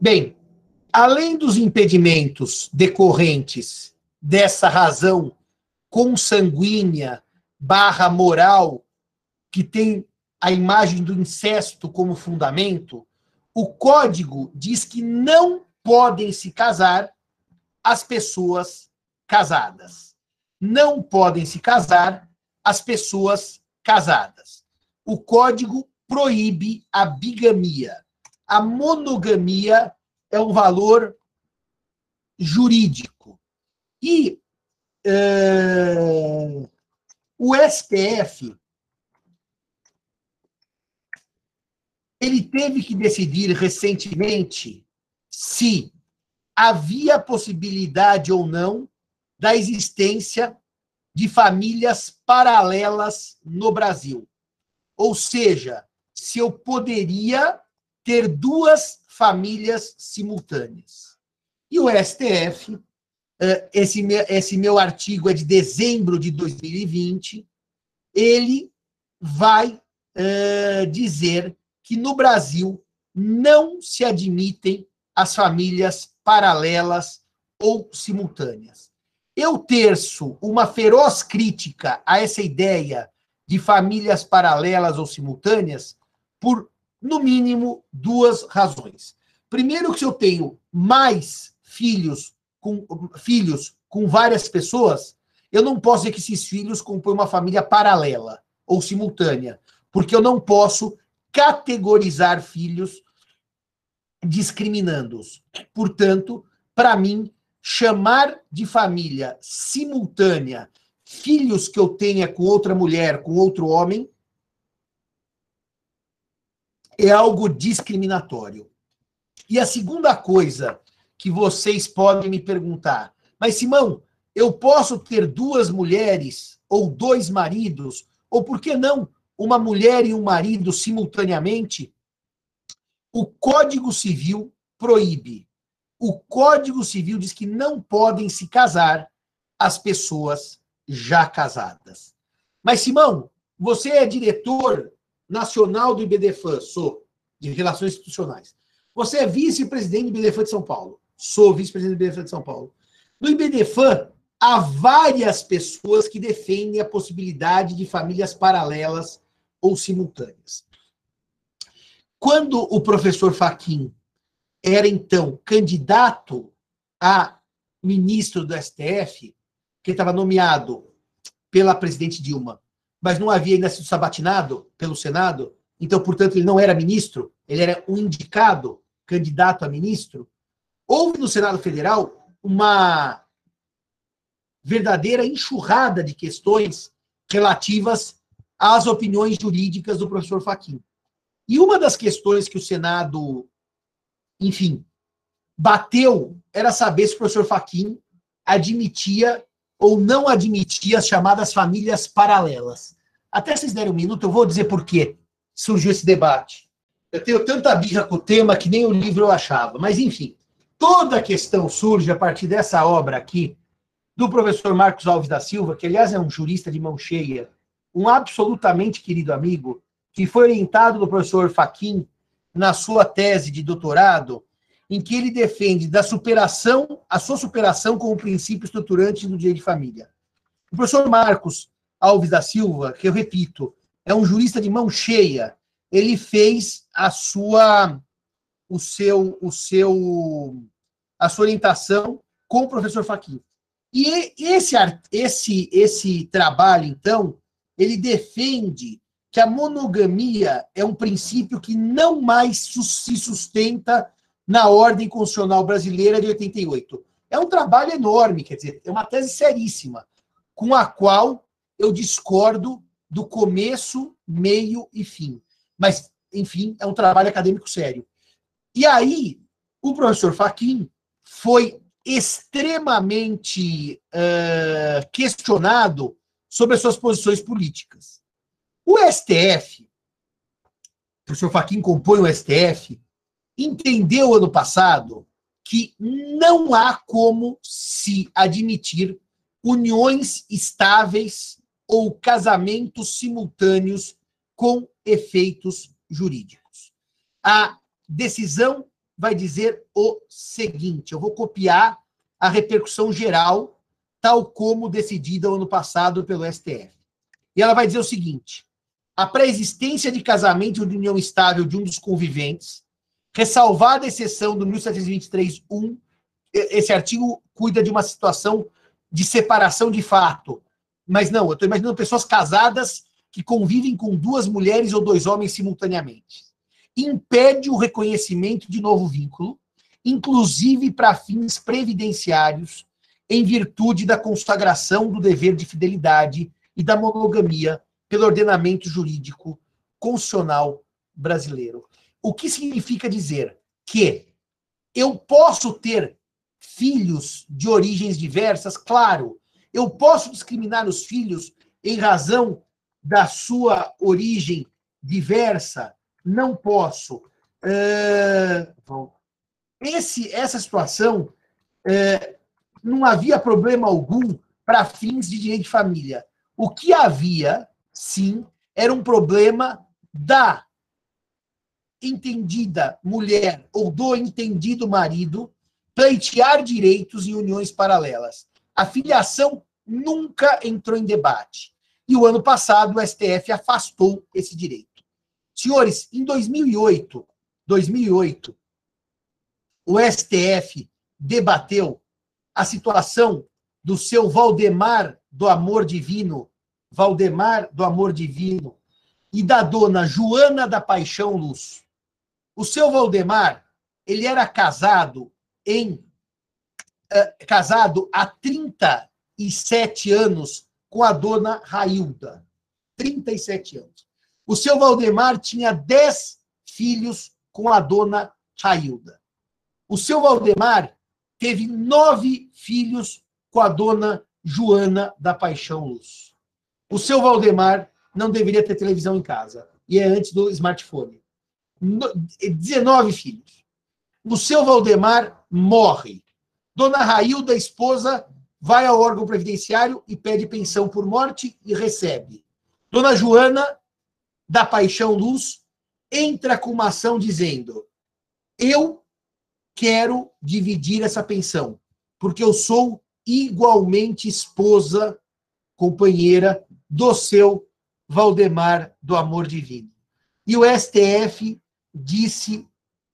Bem, além dos impedimentos decorrentes dessa razão consanguínea barra moral que tem a imagem do incesto como fundamento, o código diz que não podem se casar as pessoas casadas. Não podem se casar as pessoas casadas. O código proíbe a bigamia. A monogamia é um valor jurídico. E uh, o STF ele teve que decidir recentemente se havia possibilidade ou não da existência de famílias paralelas no Brasil. Ou seja, se eu poderia ter duas famílias simultâneas. E o STF, eh, esse meu, esse meu artigo é de dezembro de 2020, ele vai uh, dizer que no Brasil não se admitem as famílias paralelas ou simultâneas. Eu terço uma feroz crítica a essa ideia de famílias paralelas ou simultâneas por, no mínimo, duas razões. Primeiro, que se eu tenho mais filhos com, filhos com várias pessoas, eu não posso dizer que esses filhos compõem uma família paralela ou simultânea, porque eu não posso categorizar filhos discriminando-os. Portanto, para mim, chamar de família simultânea filhos que eu tenha com outra mulher, com outro homem, é algo discriminatório. E a segunda coisa que vocês podem me perguntar, mas Simão, eu posso ter duas mulheres ou dois maridos, ou por que não uma mulher e um marido simultaneamente, o Código Civil proíbe. O Código Civil diz que não podem se casar as pessoas já casadas. Mas, Simão, você é diretor nacional do IBDFAN, sou, de Relações Institucionais. Você é vice-presidente do IBDFAN de São Paulo. Sou vice-presidente do IBDFAN de São Paulo. No IBDFAN, há várias pessoas que defendem a possibilidade de famílias paralelas ou simultâneas. Quando o professor Faquim era, então, candidato a ministro do STF, que estava nomeado pela presidente Dilma, mas não havia ainda sido sabatinado pelo Senado, então, portanto, ele não era ministro, ele era um indicado candidato a ministro. Houve no Senado Federal uma verdadeira enxurrada de questões relativas às opiniões jurídicas do professor Faquim. E uma das questões que o Senado, enfim, bateu era saber se o professor Faquim admitia ou não admitia as chamadas famílias paralelas. Até vocês derem um minuto, eu vou dizer por que surgiu esse debate. Eu tenho tanta birra com o tema que nem o livro eu achava. Mas, enfim, toda a questão surge a partir dessa obra aqui, do professor Marcos Alves da Silva, que, aliás, é um jurista de mão cheia, um absolutamente querido amigo, que foi orientado do professor Faquim na sua tese de doutorado, em que ele defende da superação, a sua superação como princípio estruturante do direito de família. O professor Marcos Alves da Silva, que eu repito, é um jurista de mão cheia, ele fez a sua o seu o seu a sua orientação com o professor Faquim. E esse esse esse trabalho então, ele defende que a monogamia é um princípio que não mais se sustenta na ordem constitucional brasileira de 88. É um trabalho enorme, quer dizer, é uma tese seríssima, com a qual eu discordo do começo, meio e fim. Mas, enfim, é um trabalho acadêmico sério. E aí, o professor Faquin foi extremamente uh, questionado sobre as suas posições políticas. O STF, o professor Faquin compõe o STF, entendeu ano passado que não há como se admitir uniões estáveis ou casamentos simultâneos com efeitos jurídicos. A decisão vai dizer o seguinte: eu vou copiar a repercussão geral, tal como decidida ano passado pelo STF. E ela vai dizer o seguinte: a pré-existência de casamento de união estável de um dos conviventes, ressalvada a exceção do 1723.1, esse artigo cuida de uma situação de separação de fato. Mas não, eu estou imaginando pessoas casadas que convivem com duas mulheres ou dois homens simultaneamente. Impede o reconhecimento de novo vínculo, inclusive para fins previdenciários, em virtude da consagração do dever de fidelidade e da monogamia pelo ordenamento jurídico constitucional brasileiro. O que significa dizer que eu posso ter filhos de origens diversas? Claro, eu posso discriminar os filhos em razão da sua origem diversa? Não posso. esse, essa situação não havia problema algum para fins de direito de família. O que havia sim, era um problema da entendida mulher ou do entendido marido pleitear direitos em uniões paralelas. A filiação nunca entrou em debate. E o ano passado o STF afastou esse direito. Senhores, em 2008, 2008, o STF debateu a situação do seu Valdemar do Amor Divino Valdemar do Amor Divino e da dona Joana da Paixão Luz. O seu Valdemar, ele era casado em uh, casado há 37 anos com a dona Railda. 37 anos. O seu Valdemar tinha 10 filhos com a dona Railda. O seu Valdemar teve nove filhos com a dona Joana da Paixão Luz. O seu Valdemar não deveria ter televisão em casa. E é antes do smartphone. 19 filhos. O seu Valdemar morre. Dona Railda, esposa, vai ao órgão previdenciário e pede pensão por morte e recebe. Dona Joana, da Paixão Luz, entra com uma ação dizendo: Eu quero dividir essa pensão, porque eu sou igualmente esposa, companheira do seu Valdemar do Amor Divino. E o STF disse,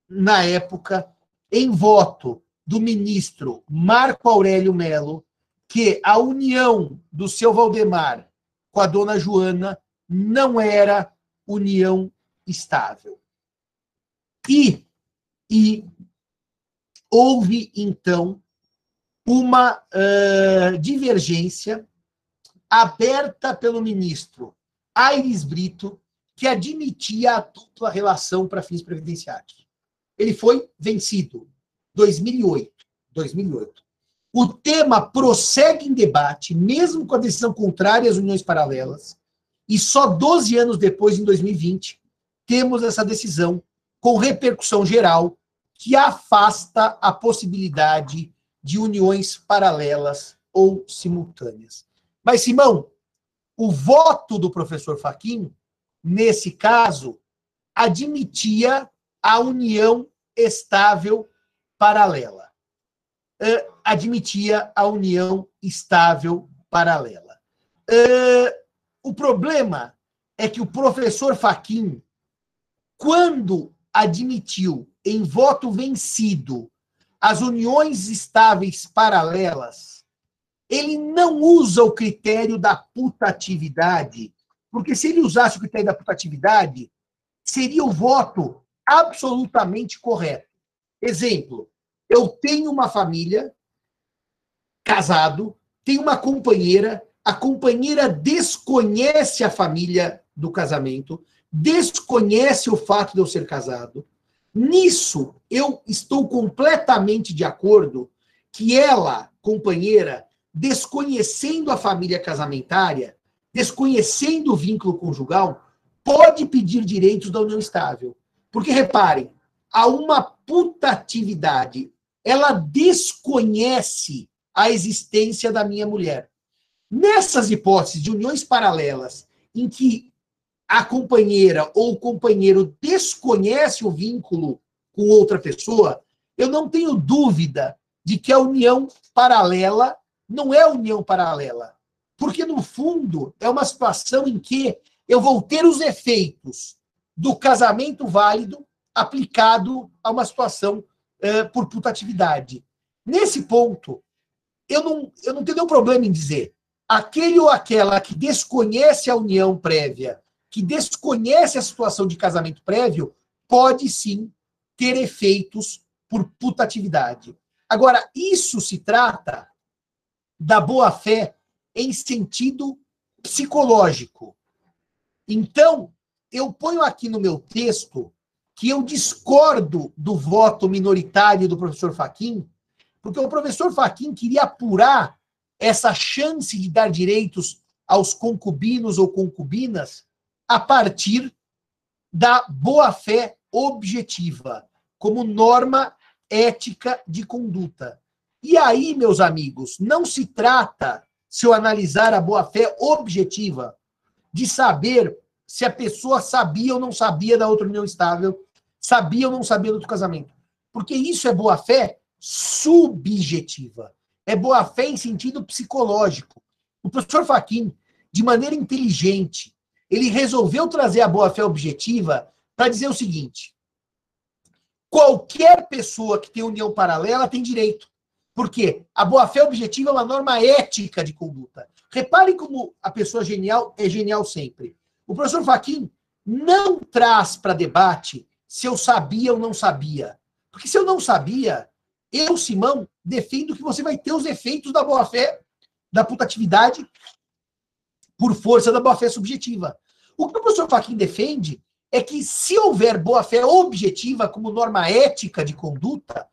na época, em voto do ministro Marco Aurélio Melo, que a união do seu Valdemar com a dona Joana não era união estável. E, e houve, então, uma uh, divergência aberta pelo ministro Aires Brito, que admitia a dupla relação para fins previdenciários. Ele foi vencido. 2008. 2008. O tema prossegue em debate, mesmo com a decisão contrária às uniões paralelas, e só 12 anos depois, em 2020, temos essa decisão com repercussão geral que afasta a possibilidade de uniões paralelas ou simultâneas. Mas, Simão, o voto do professor Faquim, nesse caso, admitia a união estável paralela. Uh, admitia a união estável paralela. Uh, o problema é que o professor Faquim, quando admitiu em voto vencido as uniões estáveis paralelas, ele não usa o critério da putatividade, porque se ele usasse o critério da putatividade, seria o voto absolutamente correto. Exemplo, eu tenho uma família, casado, tenho uma companheira, a companheira desconhece a família do casamento, desconhece o fato de eu ser casado. Nisso, eu estou completamente de acordo que ela, companheira, desconhecendo a família casamentária, desconhecendo o vínculo conjugal, pode pedir direitos da união estável. Porque, reparem, há uma putatividade. Ela desconhece a existência da minha mulher. Nessas hipóteses de uniões paralelas, em que a companheira ou o companheiro desconhece o vínculo com outra pessoa, eu não tenho dúvida de que a união paralela não é união paralela. Porque, no fundo, é uma situação em que eu vou ter os efeitos do casamento válido aplicado a uma situação uh, por putatividade. Nesse ponto, eu não, eu não tenho nenhum problema em dizer aquele ou aquela que desconhece a união prévia, que desconhece a situação de casamento prévio, pode sim ter efeitos por putatividade. Agora, isso se trata da boa-fé em sentido psicológico. Então, eu ponho aqui no meu texto que eu discordo do voto minoritário do professor Faquim, porque o professor Faquim queria apurar essa chance de dar direitos aos concubinos ou concubinas a partir da boa-fé objetiva, como norma ética de conduta. E aí, meus amigos, não se trata, se eu analisar a boa-fé objetiva, de saber se a pessoa sabia ou não sabia da outra união estável, sabia ou não sabia do casamento. Porque isso é boa-fé subjetiva. É boa-fé em sentido psicológico. O professor Faquin, de maneira inteligente, ele resolveu trazer a boa-fé objetiva para dizer o seguinte: qualquer pessoa que tem união paralela tem direito. Por quê? A boa-fé objetiva é uma norma ética de conduta. Reparem como a pessoa genial é genial sempre. O professor Faquin não traz para debate se eu sabia ou não sabia. Porque se eu não sabia, eu, Simão, defendo que você vai ter os efeitos da boa-fé, da putatividade, por força da boa-fé subjetiva. O que o professor Faquin defende é que se houver boa-fé objetiva como norma ética de conduta,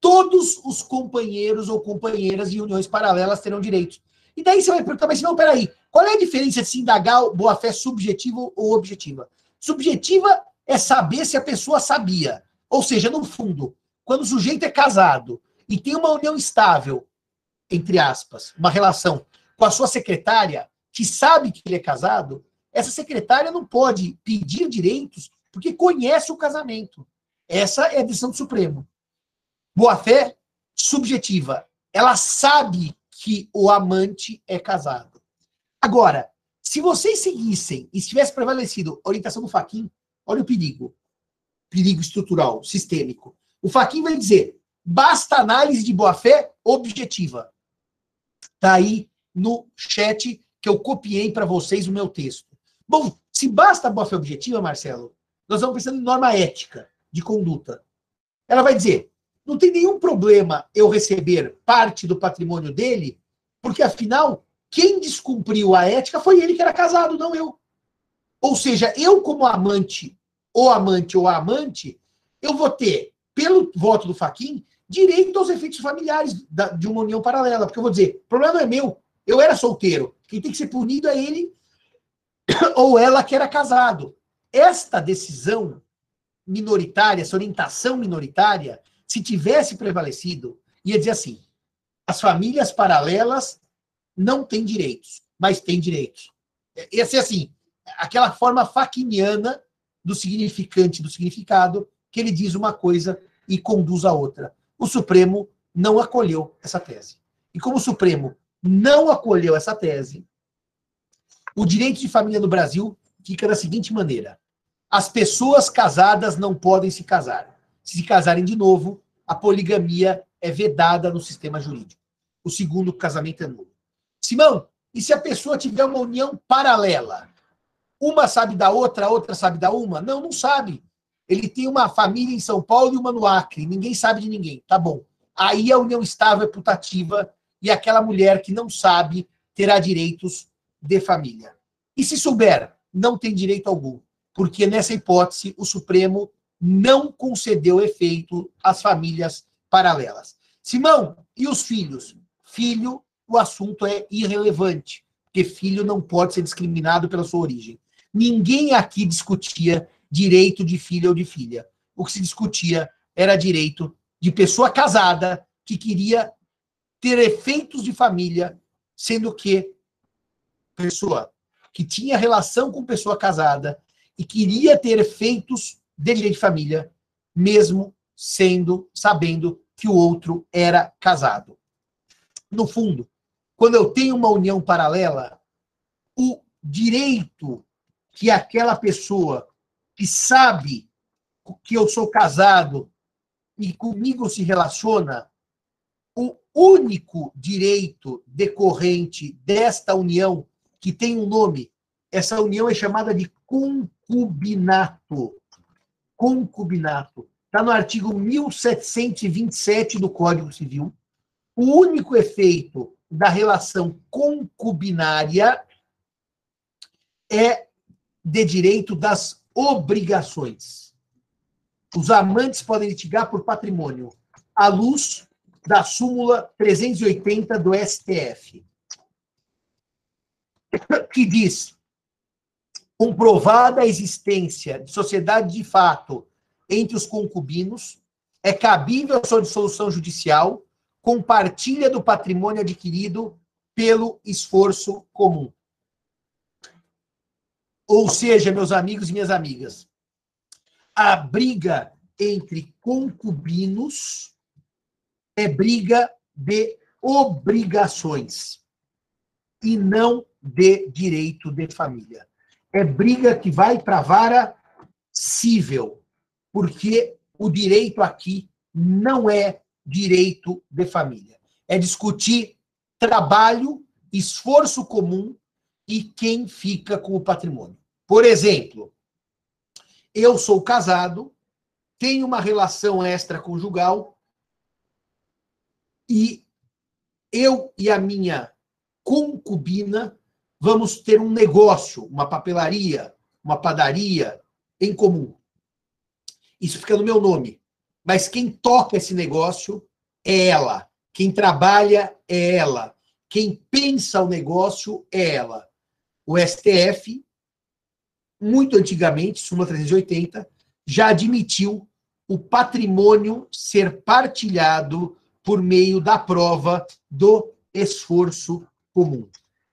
todos os companheiros ou companheiras de uniões paralelas terão direitos. E daí você vai perguntar, mas não, peraí, qual é a diferença de se indagar boa-fé subjetiva ou objetiva? Subjetiva é saber se a pessoa sabia. Ou seja, no fundo, quando o sujeito é casado e tem uma união estável, entre aspas, uma relação com a sua secretária, que sabe que ele é casado, essa secretária não pode pedir direitos porque conhece o casamento. Essa é a decisão do Supremo. Boa-fé subjetiva. Ela sabe que o amante é casado. Agora, se vocês seguissem e se tivesse prevalecido a orientação do Faquin, olha o perigo. Perigo estrutural, sistêmico. O Faquin vai dizer: basta análise de boa-fé objetiva. Está aí no chat que eu copiei para vocês o meu texto. Bom, se basta boa-fé objetiva, Marcelo, nós vamos pensando em norma ética de conduta. Ela vai dizer: não tem nenhum problema eu receber parte do patrimônio dele, porque afinal, quem descumpriu a ética foi ele que era casado, não eu. Ou seja, eu, como amante, ou amante ou amante, eu vou ter, pelo voto do Faquin, direito aos efeitos familiares de uma união paralela. Porque eu vou dizer, o problema não é meu, eu era solteiro. Quem tem que ser punido é ele ou ela que era casado. Esta decisão minoritária, essa orientação minoritária, se tivesse prevalecido, ia dizer assim: as famílias paralelas não têm direitos, mas têm direitos. Ia ser assim, aquela forma faquiniana do significante do significado, que ele diz uma coisa e conduz a outra. O Supremo não acolheu essa tese. E como o Supremo não acolheu essa tese, o direito de família no Brasil fica da seguinte maneira: as pessoas casadas não podem se casar se se casarem de novo, a poligamia é vedada no sistema jurídico. O segundo casamento é nulo. Simão, e se a pessoa tiver uma união paralela? Uma sabe da outra, a outra sabe da uma? Não, não sabe. Ele tem uma família em São Paulo e uma no Acre. Ninguém sabe de ninguém. Tá bom. Aí a união estável é putativa e aquela mulher que não sabe terá direitos de família. E se souber, não tem direito algum. Porque nessa hipótese, o Supremo não concedeu efeito às famílias paralelas. Simão, e os filhos? Filho, o assunto é irrelevante, porque filho não pode ser discriminado pela sua origem. Ninguém aqui discutia direito de filho ou de filha. O que se discutia era direito de pessoa casada que queria ter efeitos de família, sendo que pessoa que tinha relação com pessoa casada e queria ter efeitos de direito de família, mesmo sendo, sabendo que o outro era casado. No fundo, quando eu tenho uma união paralela, o direito que aquela pessoa que sabe que eu sou casado e comigo se relaciona, o único direito decorrente desta união, que tem um nome, essa união é chamada de concubinato. Concubinato. Está no artigo 1727 do Código Civil. O único efeito da relação concubinária é de direito das obrigações. Os amantes podem litigar por patrimônio, à luz da súmula 380 do STF, que diz: comprovada a existência de sociedade de fato entre os concubinos, é cabível a sua dissolução judicial com partilha do patrimônio adquirido pelo esforço comum. Ou seja, meus amigos e minhas amigas, a briga entre concubinos é briga de obrigações e não de direito de família. É briga que vai para a vara cível, porque o direito aqui não é direito de família. É discutir trabalho, esforço comum e quem fica com o patrimônio. Por exemplo, eu sou casado, tenho uma relação extraconjugal e eu e a minha concubina vamos ter um negócio, uma papelaria, uma padaria em comum. Isso fica no meu nome. Mas quem toca esse negócio é ela. Quem trabalha é ela. Quem pensa o negócio é ela. O STF muito antigamente, súmula 380, já admitiu o patrimônio ser partilhado por meio da prova do esforço comum.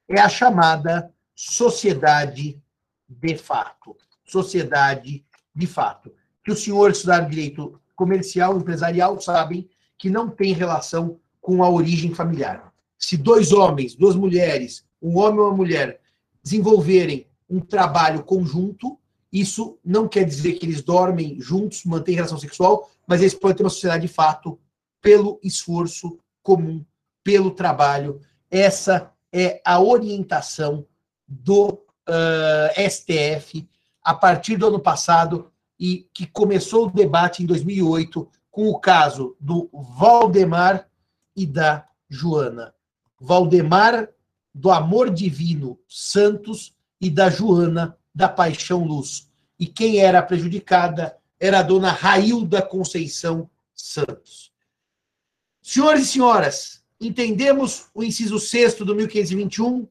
É a chamada sociedade de fato. Sociedade de fato. Que os senhores estudaram direito comercial, empresarial, sabem que não tem relação com a origem familiar. Se dois homens, duas mulheres, um homem e uma mulher, desenvolverem um trabalho conjunto. Isso não quer dizer que eles dormem juntos, mantêm relação sexual, mas eles podem ter uma sociedade de fato pelo esforço comum, pelo trabalho. Essa é a orientação do uh, STF a partir do ano passado e que começou o debate em 2008 com o caso do Valdemar e da Joana. Valdemar do Amor Divino Santos e da Joana da Paixão Luz. E quem era prejudicada era a dona Railda Conceição Santos. Senhores e senhoras, entendemos o inciso 6 do 1521,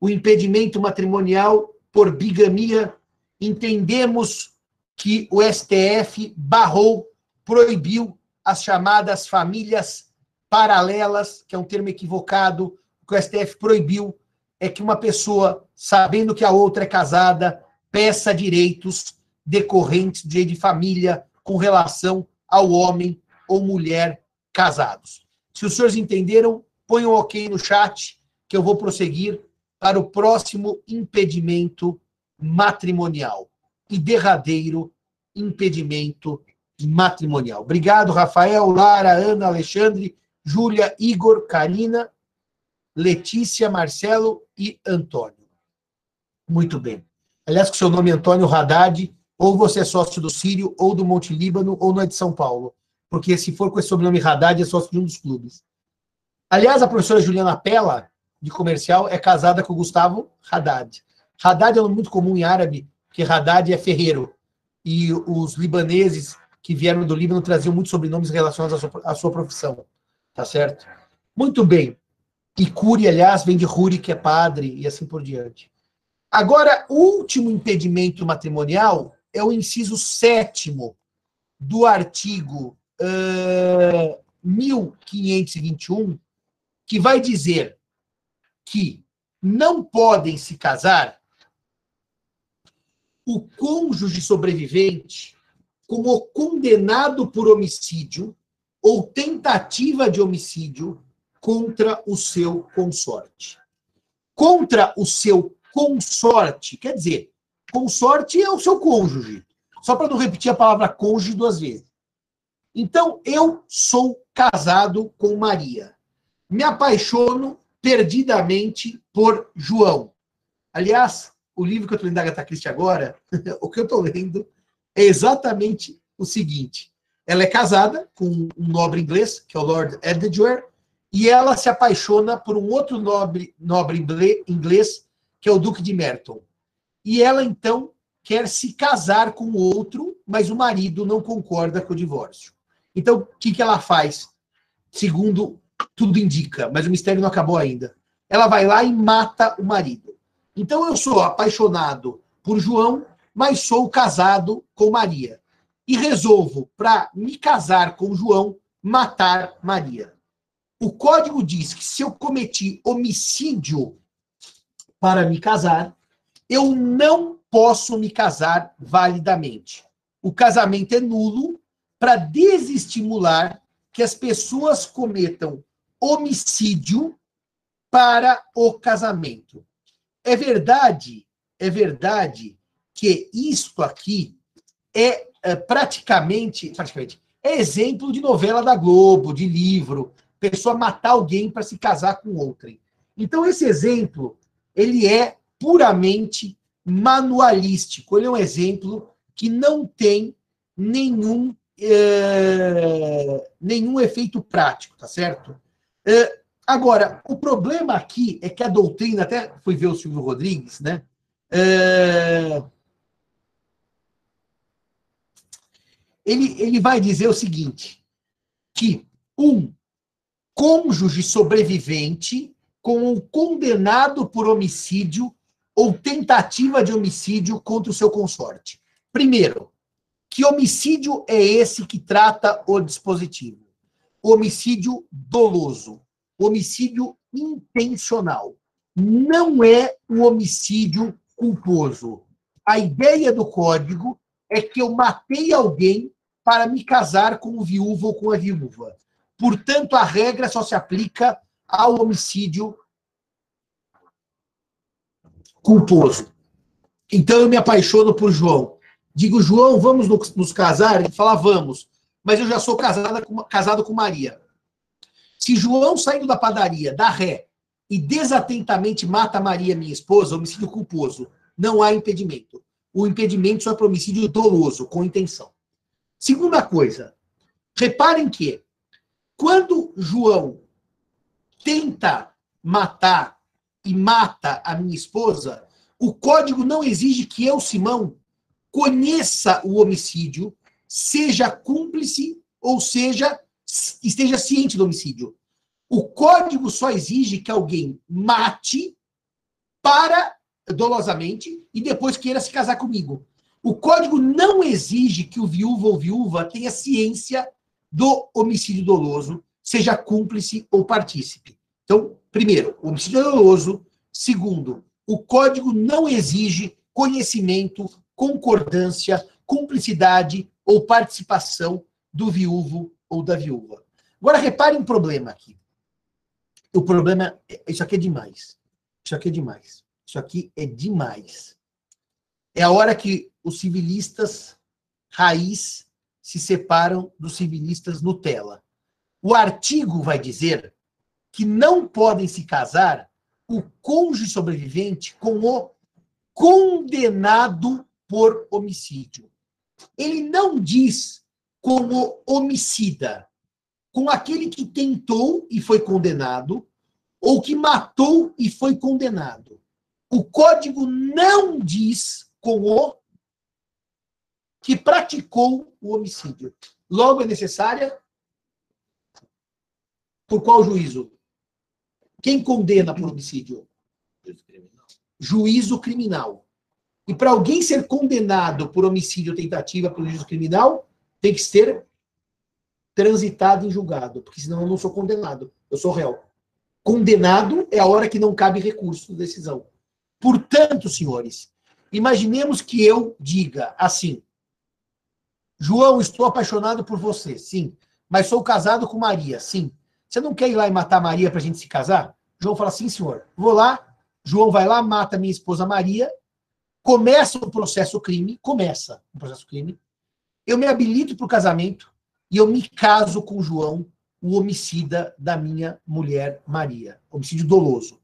o impedimento matrimonial por bigamia, entendemos que o STF barrou, proibiu as chamadas famílias paralelas, que é um termo equivocado, que o STF proibiu é que uma pessoa, sabendo que a outra é casada, peça direitos decorrentes de, de família com relação ao homem ou mulher casados. Se os senhores entenderam, ponham ok no chat, que eu vou prosseguir para o próximo impedimento matrimonial e derradeiro impedimento matrimonial. Obrigado, Rafael, Lara, Ana, Alexandre, Júlia, Igor, Karina, Letícia, Marcelo e Antônio. Muito bem. Aliás, com seu nome é Antônio Haddad, ou você é sócio do Sírio, ou do Monte Líbano, ou não é de São Paulo. Porque se for com esse sobrenome Haddad, é sócio de um dos clubes. Aliás, a professora Juliana Pella, de comercial, é casada com o Gustavo Haddad. Haddad é um muito comum em árabe, porque Haddad é ferreiro. E os libaneses que vieram do Líbano traziam muitos sobrenomes relacionados à sua, à sua profissão. Tá certo? Muito bem. E Curi, aliás, vem de Ruri, que é padre, e assim por diante. Agora, o último impedimento matrimonial é o inciso sétimo do artigo uh, 1521, que vai dizer que não podem se casar o cônjuge sobrevivente como condenado por homicídio ou tentativa de homicídio contra o seu consorte. Contra o seu consorte, quer dizer, consorte é o seu cônjuge. Só para não repetir a palavra cônjuge duas vezes. Então, eu sou casado com Maria. Me apaixono perdidamente por João. Aliás, o livro que eu estou lendo da Agatha Christie agora, o que eu estou lendo é exatamente o seguinte. Ela é casada com um nobre inglês, que é o Lord Edgware, e ela se apaixona por um outro nobre, nobre inglês, que é o Duque de Merton. E ela, então, quer se casar com outro, mas o marido não concorda com o divórcio. Então, o que, que ela faz? Segundo tudo indica, mas o mistério não acabou ainda. Ela vai lá e mata o marido. Então, eu sou apaixonado por João, mas sou casado com Maria. E resolvo, para me casar com João, matar Maria. O código diz que se eu cometi homicídio para me casar, eu não posso me casar validamente. O casamento é nulo para desestimular que as pessoas cometam homicídio para o casamento. É verdade, é verdade que isto aqui é, é praticamente, praticamente é exemplo de novela da Globo, de livro, pessoa matar alguém para se casar com outrem. Então esse exemplo, ele é puramente manualístico. Ele é um exemplo que não tem nenhum, é, nenhum efeito prático, tá certo? É, agora, o problema aqui é que a doutrina, até fui ver o Silvio Rodrigues, né? É, ele, ele vai dizer o seguinte: que um cônjuge sobrevivente com um condenado por homicídio ou tentativa de homicídio contra o seu consorte. Primeiro, que homicídio é esse que trata o dispositivo? Homicídio doloso, homicídio intencional. Não é o homicídio culposo. A ideia do código é que eu matei alguém para me casar com o viúvo ou com a viúva. Portanto, a regra só se aplica ao homicídio culposo. Então eu me apaixono por João. Digo, João, vamos nos casar? Ele fala, vamos. Mas eu já sou casada com, casado com Maria. Se João, saindo da padaria, dá ré e desatentamente mata Maria, minha esposa, homicídio culposo, não há impedimento. O impedimento só é para homicídio doloso, com intenção. Segunda coisa, reparem que quando João tenta matar e mata a minha esposa, o código não exige que eu, Simão, conheça o homicídio, seja cúmplice ou seja esteja ciente do homicídio. O código só exige que alguém mate para dolosamente e depois queira se casar comigo. O código não exige que o viúvo ou viúva tenha ciência do homicídio doloso, seja cúmplice ou partícipe. Então, primeiro, o homicídio doloso. Segundo, o código não exige conhecimento, concordância, cumplicidade ou participação do viúvo ou da viúva. Agora, repare um problema aqui. O problema, é, isso aqui é demais. Isso aqui é demais. Isso aqui é demais. É a hora que os civilistas raiz se separam dos civilistas Nutella. O artigo vai dizer que não podem se casar o cônjuge sobrevivente com o condenado por homicídio. Ele não diz como homicida, com aquele que tentou e foi condenado, ou que matou e foi condenado. O código não diz com o que praticou o homicídio. Logo é necessária por qual juízo? Quem condena por homicídio? Juízo criminal. E para alguém ser condenado por homicídio ou tentativa por juízo criminal, tem que ser transitado em julgado, porque senão eu não sou condenado, eu sou réu. Condenado é a hora que não cabe recurso de decisão. Portanto, senhores, imaginemos que eu diga assim: João, estou apaixonado por você. Sim. Mas sou casado com Maria. Sim. Você não quer ir lá e matar Maria para a gente se casar? João fala: Sim, senhor. Vou lá. João vai lá, mata minha esposa Maria. Começa o processo crime. Começa o processo crime. Eu me habilito para o casamento e eu me caso com João, o homicida da minha mulher Maria. Homicídio doloso.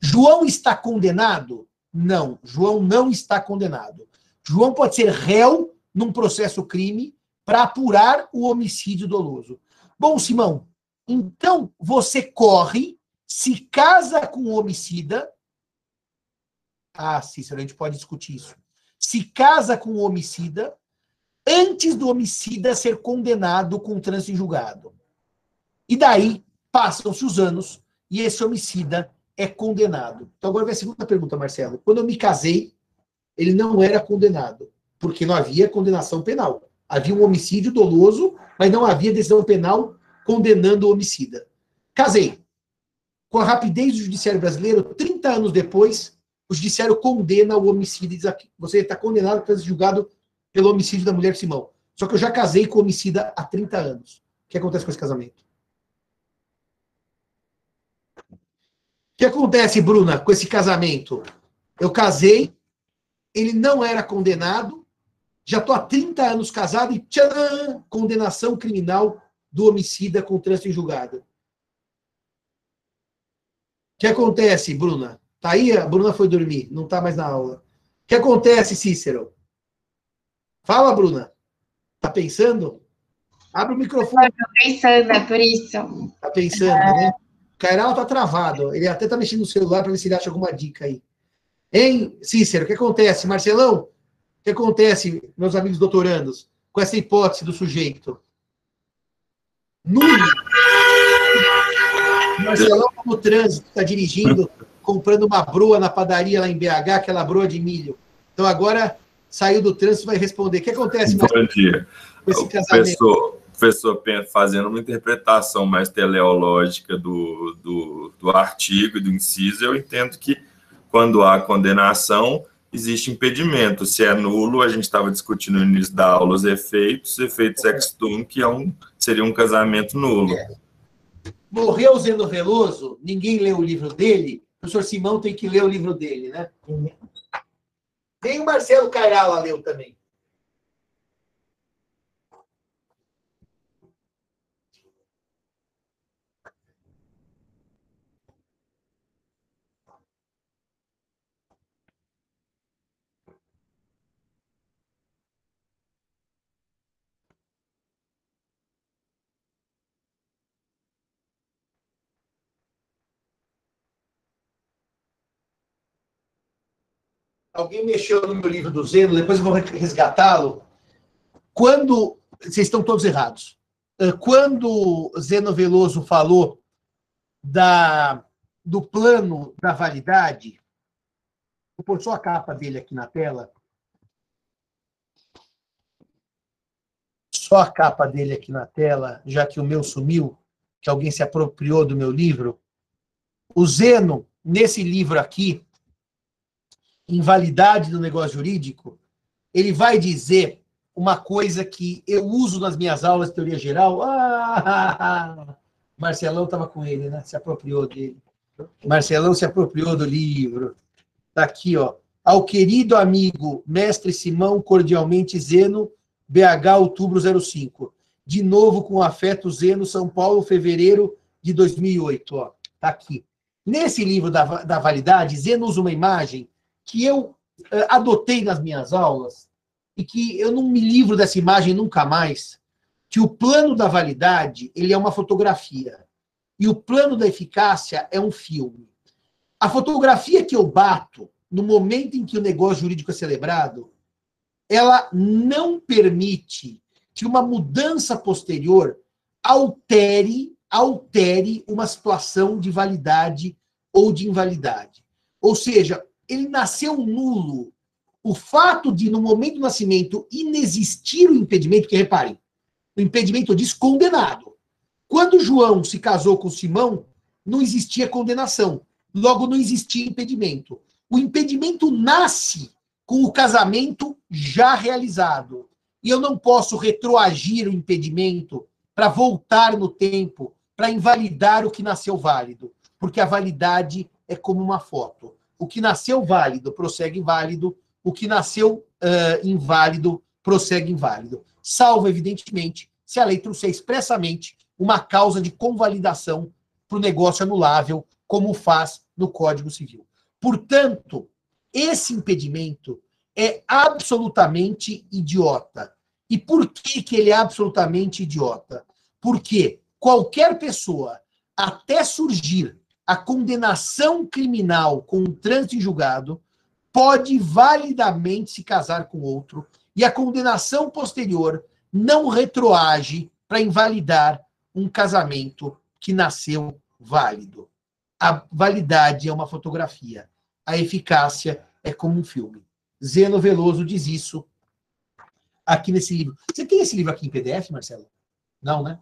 João está condenado? Não. João não está condenado. João pode ser réu num processo crime para apurar o homicídio doloso. Bom, Simão, então você corre, se casa com o homicida. Ah, Cícero, a gente pode discutir isso. Se casa com o homicida antes do homicida ser condenado com trânsito em julgado. E daí passam-se os anos e esse homicida é condenado. Então agora vem a segunda pergunta, Marcelo. Quando eu me casei, ele não era condenado, porque não havia condenação penal. Havia um homicídio doloso, mas não havia decisão penal condenando o homicida. Casei. Com a rapidez do judiciário brasileiro, 30 anos depois, o judiciário condena o homicídio e diz aqui, você está condenado para ser julgado pelo homicídio da mulher Simão. Só que eu já casei com o homicida há 30 anos. O que acontece com esse casamento? O que acontece, Bruna, com esse casamento? Eu casei, ele não era condenado, já estou há 30 anos casado e tcharam, condenação criminal do homicida com trânsito em julgado. O que acontece, Bruna? Tá aí? A Bruna foi dormir, não está mais na aula. O que acontece, Cícero? Fala, Bruna. Tá pensando? Abre o microfone. Estou pensando, é por isso. Tá pensando, é... né? O Cairal tá travado. Ele até tá mexendo no celular para ver se ele acha alguma dica aí. Hein, Cícero? O que acontece? Marcelão? Que acontece, meus amigos doutorandos, com essa hipótese do sujeito? Nulo. Marcelão no trânsito, está dirigindo, comprando uma broa na padaria lá em BH, aquela broa de milho. Então agora saiu do trânsito e vai responder. O que acontece, Bom dia. com esse casamento? Professor, professor fazendo uma interpretação mais teleológica do, do, do artigo e do inciso, eu entendo que quando há condenação, existe impedimento. Se é nulo, a gente estava discutindo no início da aula os efeitos, efeitos ex tunc, que é um, seria um casamento nulo. Morreu Zeno Veloso, ninguém leu o livro dele, o professor Simão tem que ler o livro dele, né? Nem o Marcelo Cairala leu também. Alguém mexeu no meu livro do Zeno, depois eu vou resgatá-lo. Quando. Vocês estão todos errados. Eh, quando Zeno Veloso falou da, do plano da validade, vou pôr só a capa dele aqui na tela. Só a capa dele aqui na tela, já que o meu sumiu, que alguém se apropriou do meu livro. O Zeno, nesse livro aqui, invalidade do negócio jurídico, ele vai dizer uma coisa que eu uso nas minhas aulas de teoria geral. Ah, Marcelão estava com ele, né? Se apropriou dele. Marcelão se apropriou do livro. Está aqui, ó. Ao querido amigo mestre Simão, cordialmente Zeno, BH, outubro 05. De novo com afeto Zeno, São Paulo, fevereiro de 2008. Ó, tá aqui. Nesse livro da, da validade, Zeno usa uma imagem que eu uh, adotei nas minhas aulas e que eu não me livro dessa imagem nunca mais, que o plano da validade ele é uma fotografia e o plano da eficácia é um filme. A fotografia que eu bato no momento em que o negócio jurídico é celebrado, ela não permite que uma mudança posterior altere altere uma situação de validade ou de invalidade. Ou seja, ele nasceu nulo. O fato de, no momento do nascimento, inexistir o impedimento, que reparem, o impedimento diz condenado. Quando João se casou com Simão, não existia condenação. Logo, não existia impedimento. O impedimento nasce com o casamento já realizado. e eu não posso retroagir o impedimento para voltar no tempo, para invalidar o que nasceu válido, porque a validade é como uma foto. O que nasceu válido prossegue válido, o que nasceu uh, inválido prossegue inválido. Salvo, evidentemente, se a lei trouxer expressamente uma causa de convalidação para o negócio anulável, como faz no Código Civil. Portanto, esse impedimento é absolutamente idiota. E por que, que ele é absolutamente idiota? Porque qualquer pessoa, até surgir a condenação criminal com um trânsito em julgado, pode validamente se casar com outro e a condenação posterior não retroage para invalidar um casamento que nasceu válido. A validade é uma fotografia, a eficácia é como um filme. Zeno Veloso diz isso aqui nesse livro. Você tem esse livro aqui em PDF, Marcelo? Não, né?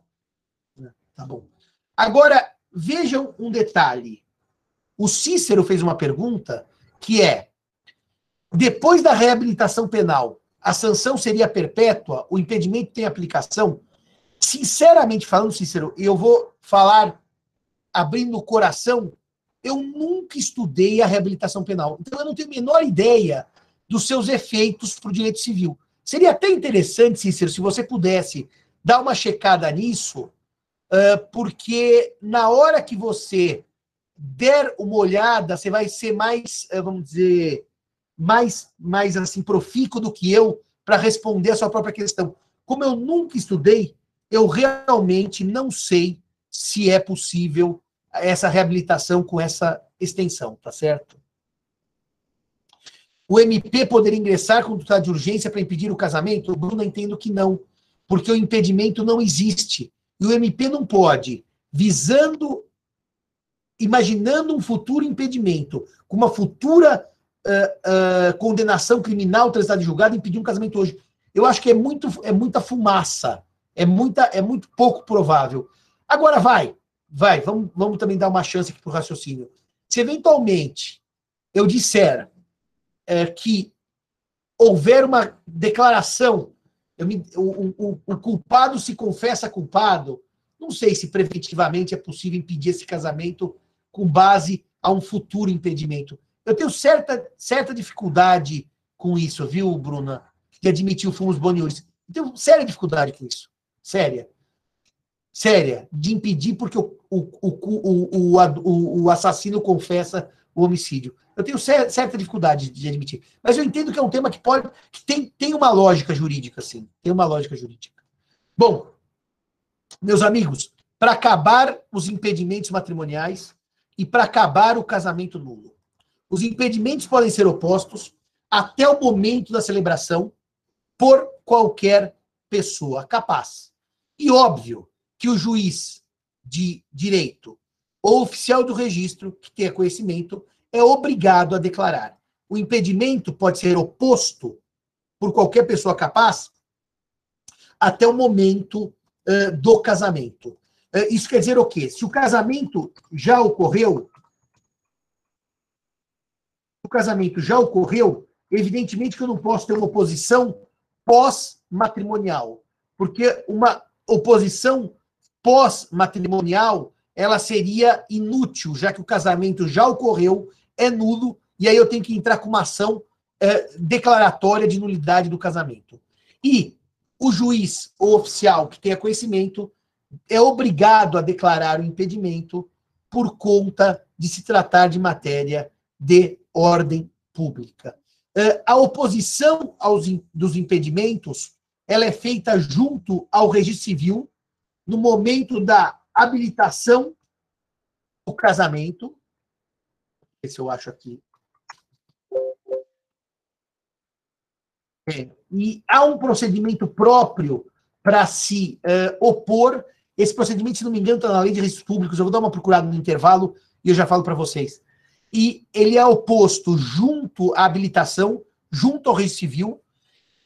Tá bom. Agora, vejam um detalhe. O Cícero fez uma pergunta que é: depois da reabilitação penal, a sanção seria perpétua? O impedimento tem aplicação? Sinceramente falando, Cícero, eu vou falar abrindo o coração, eu nunca estudei a reabilitação penal. Então eu não tenho a menor ideia dos seus efeitos para o direito civil. Seria até interessante, Cícero, se você pudesse dar uma checada nisso, porque na hora que você der uma olhada, você vai ser mais, vamos dizer, mais, mais assim, profícuo do que eu para responder a sua própria questão. Como eu nunca estudei, eu realmente não sei se é possível essa reabilitação com essa extensão, tá certo? O MP poderia ingressar com tutela de urgência para impedir o casamento? Bruno, entendo que não, porque o impedimento não existe. E o MP não pode, visando, imaginando um futuro impedimento, com uma futura uh, uh, condenação criminal transitada de julgado, impedir um casamento hoje. Eu acho que é, muito, é muita fumaça, é, muita, é muito pouco provável. Agora vai, vai, vamos, vamos também dar uma chance aqui para o raciocínio. Se eventualmente eu disser é, que houver uma declaração, me, o, o, o, culpado se confessa culpado, não sei se preventivamente é possível impedir esse casamento com base a um futuro impedimento. Eu tenho certa, certa dificuldade com isso, viu, Bruna? O fumos boniures. Eu tenho séria dificuldade com isso. Séria. Séria. De impedir porque o, o, o, o, o assassino confessa o homicídio. Eu tenho certa dificuldade de admitir. Mas eu entendo que é um tema que pode. que tem, tem uma lógica jurídica, sim. Tem uma lógica jurídica. Bom, meus amigos, para acabar os impedimentos matrimoniais e para acabar o casamento nulo. Os impedimentos podem ser opostos até o momento da celebração por qualquer pessoa capaz. E óbvio que o juiz de direito ou oficial do registro que tenha conhecimento é obrigado a declarar. O impedimento pode ser oposto por qualquer pessoa capaz até o momento uh, do casamento. Uh, isso quer dizer o quê? Se o casamento já ocorreu, o casamento já ocorreu, evidentemente que eu não posso ter uma oposição pós-matrimonial, porque uma oposição pós-matrimonial ela seria inútil, já que o casamento já ocorreu, é nulo, e aí eu tenho que entrar com uma ação é, declaratória de nulidade do casamento. E o juiz ou oficial que tenha conhecimento é obrigado a declarar o impedimento por conta de se tratar de matéria de ordem pública. É, a oposição aos, dos impedimentos ela é feita junto ao registro civil no momento da habilitação do casamento. Esse eu acho aqui. É, e há um procedimento próprio para se uh, opor. Esse procedimento, se não me engano, está na lei de registros públicos. Eu vou dar uma procurada no intervalo e eu já falo para vocês. E ele é oposto junto à habilitação, junto ao registro civil,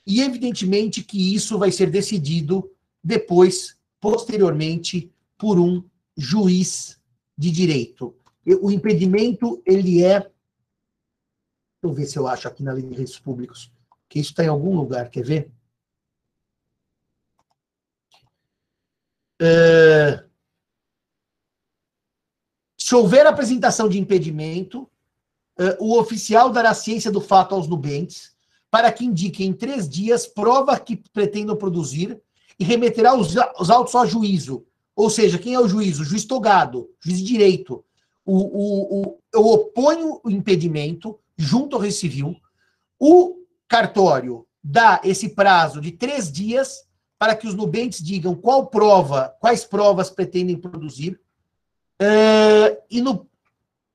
e evidentemente que isso vai ser decidido depois, posteriormente, por um juiz de direito. O impedimento, ele é. Deixa eu ver se eu acho aqui na lei de registros públicos, que isso está em algum lugar, quer ver? Uh, se houver apresentação de impedimento, uh, o oficial dará ciência do fato aos nubentes, para que indique em três dias prova que pretendam produzir e remeterá os autos ao juízo. Ou seja, quem é o juiz? O juiz togado, juiz de direito. O, o, o, eu oponho o impedimento junto ao Rei Civil. O cartório dá esse prazo de três dias para que os nubentes digam qual prova, quais provas pretendem produzir, uh, e, no,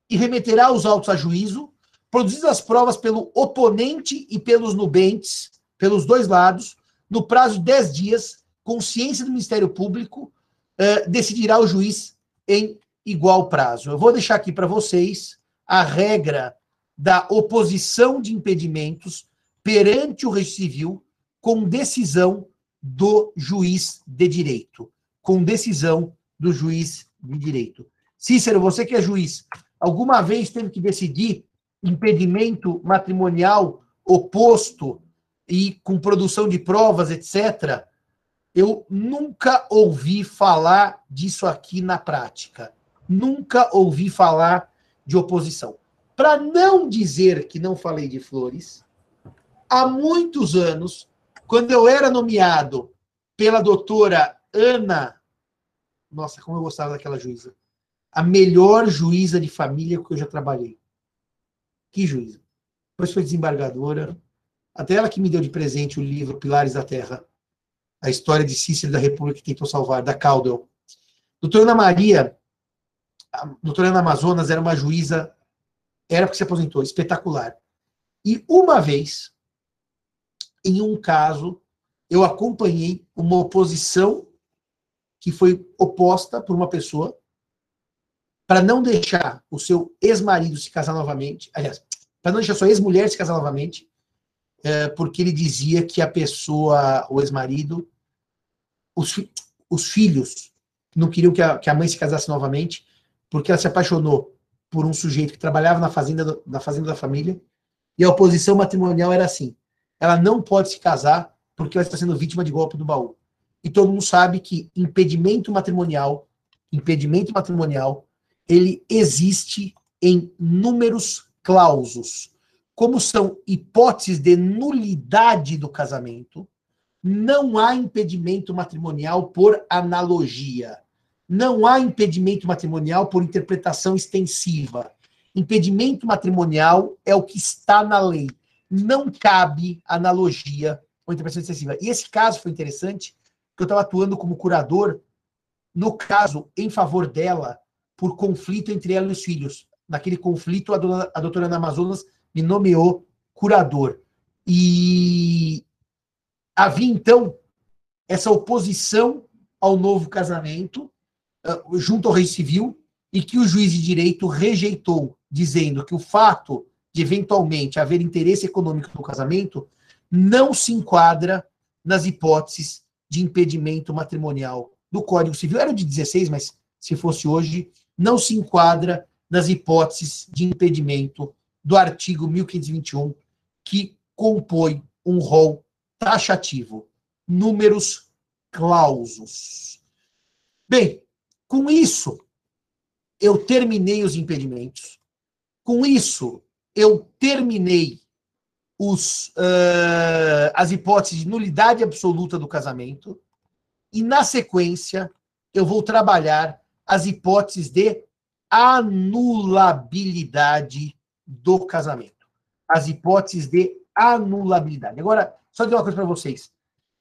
e remeterá os autos a juízo, produzidas as provas pelo oponente e pelos nubentes, pelos dois lados, no prazo de 10 dias, com ciência do Ministério Público, uh, decidirá o juiz em igual prazo. Eu vou deixar aqui para vocês a regra da oposição de impedimentos perante o registro civil com decisão do juiz de direito. Com decisão do juiz de direito. Cícero, você que é juiz, alguma vez teve que decidir impedimento matrimonial oposto e com produção de provas, etc. Eu nunca ouvi falar disso aqui na prática. Nunca ouvi falar de oposição. Para não dizer que não falei de flores, há muitos anos quando eu era nomeado pela doutora Ana, nossa, como eu gostava daquela juíza, a melhor juíza de família que eu já trabalhei. Que juíza. Depois foi desembargadora. Até ela que me deu de presente o livro Pilares da Terra, a história de Cícero da República que tentou salvar, da Caldwell. Doutora Ana Maria, a doutora Ana Amazonas era uma juíza, era porque se aposentou, espetacular. E uma vez, em um caso, eu acompanhei uma oposição que foi oposta por uma pessoa para não deixar o seu ex-marido se casar novamente, aliás, para não deixar sua ex-mulher se casar novamente, é, porque ele dizia que a pessoa, o ex-marido, os, os filhos não queriam que a, que a mãe se casasse novamente, porque ela se apaixonou por um sujeito que trabalhava na fazenda, na fazenda da família, e a oposição matrimonial era assim: ela não pode se casar porque ela está sendo vítima de golpe do baú. E todo mundo sabe que impedimento matrimonial, impedimento matrimonial, ele existe em números clausos. Como são hipóteses de nulidade do casamento, não há impedimento matrimonial por analogia. Não há impedimento matrimonial por interpretação extensiva. Impedimento matrimonial é o que está na lei não cabe analogia ou interpretação excessiva. E esse caso foi interessante, porque eu estava atuando como curador no caso em favor dela por conflito entre ela e os filhos. Naquele conflito, a, dona, a doutora Ana Amazonas me nomeou curador. E havia, então, essa oposição ao novo casamento uh, junto ao rei civil e que o juiz de direito rejeitou, dizendo que o fato de eventualmente haver interesse econômico no casamento, não se enquadra nas hipóteses de impedimento matrimonial do Código Civil. Era de 16, mas se fosse hoje, não se enquadra nas hipóteses de impedimento do artigo 1521, que compõe um rol taxativo, números clausos. Bem, com isso, eu terminei os impedimentos. Com isso, eu terminei os, uh, as hipóteses de nulidade absoluta do casamento e, na sequência, eu vou trabalhar as hipóteses de anulabilidade do casamento. As hipóteses de anulabilidade. Agora, só dizer uma coisa para vocês.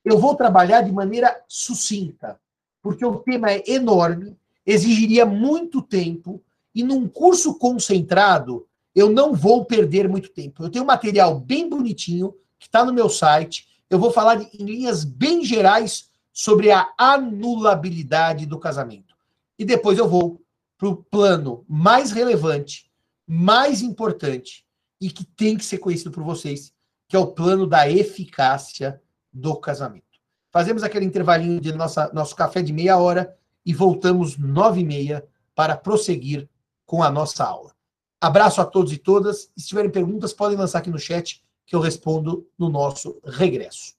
Eu vou trabalhar de maneira sucinta, porque o tema é enorme, exigiria muito tempo, e num curso concentrado, eu não vou perder muito tempo. Eu tenho um material bem bonitinho que está no meu site. Eu vou falar de, em linhas bem gerais sobre a anulabilidade do casamento. E depois eu vou para o plano mais relevante, mais importante e que tem que ser conhecido por vocês, que é o plano da eficácia do casamento. Fazemos aquele intervalinho de nossa, nosso café de meia hora e voltamos nove e meia para prosseguir com a nossa aula. Abraço a todos e todas. Se tiverem perguntas, podem lançar aqui no chat que eu respondo no nosso regresso.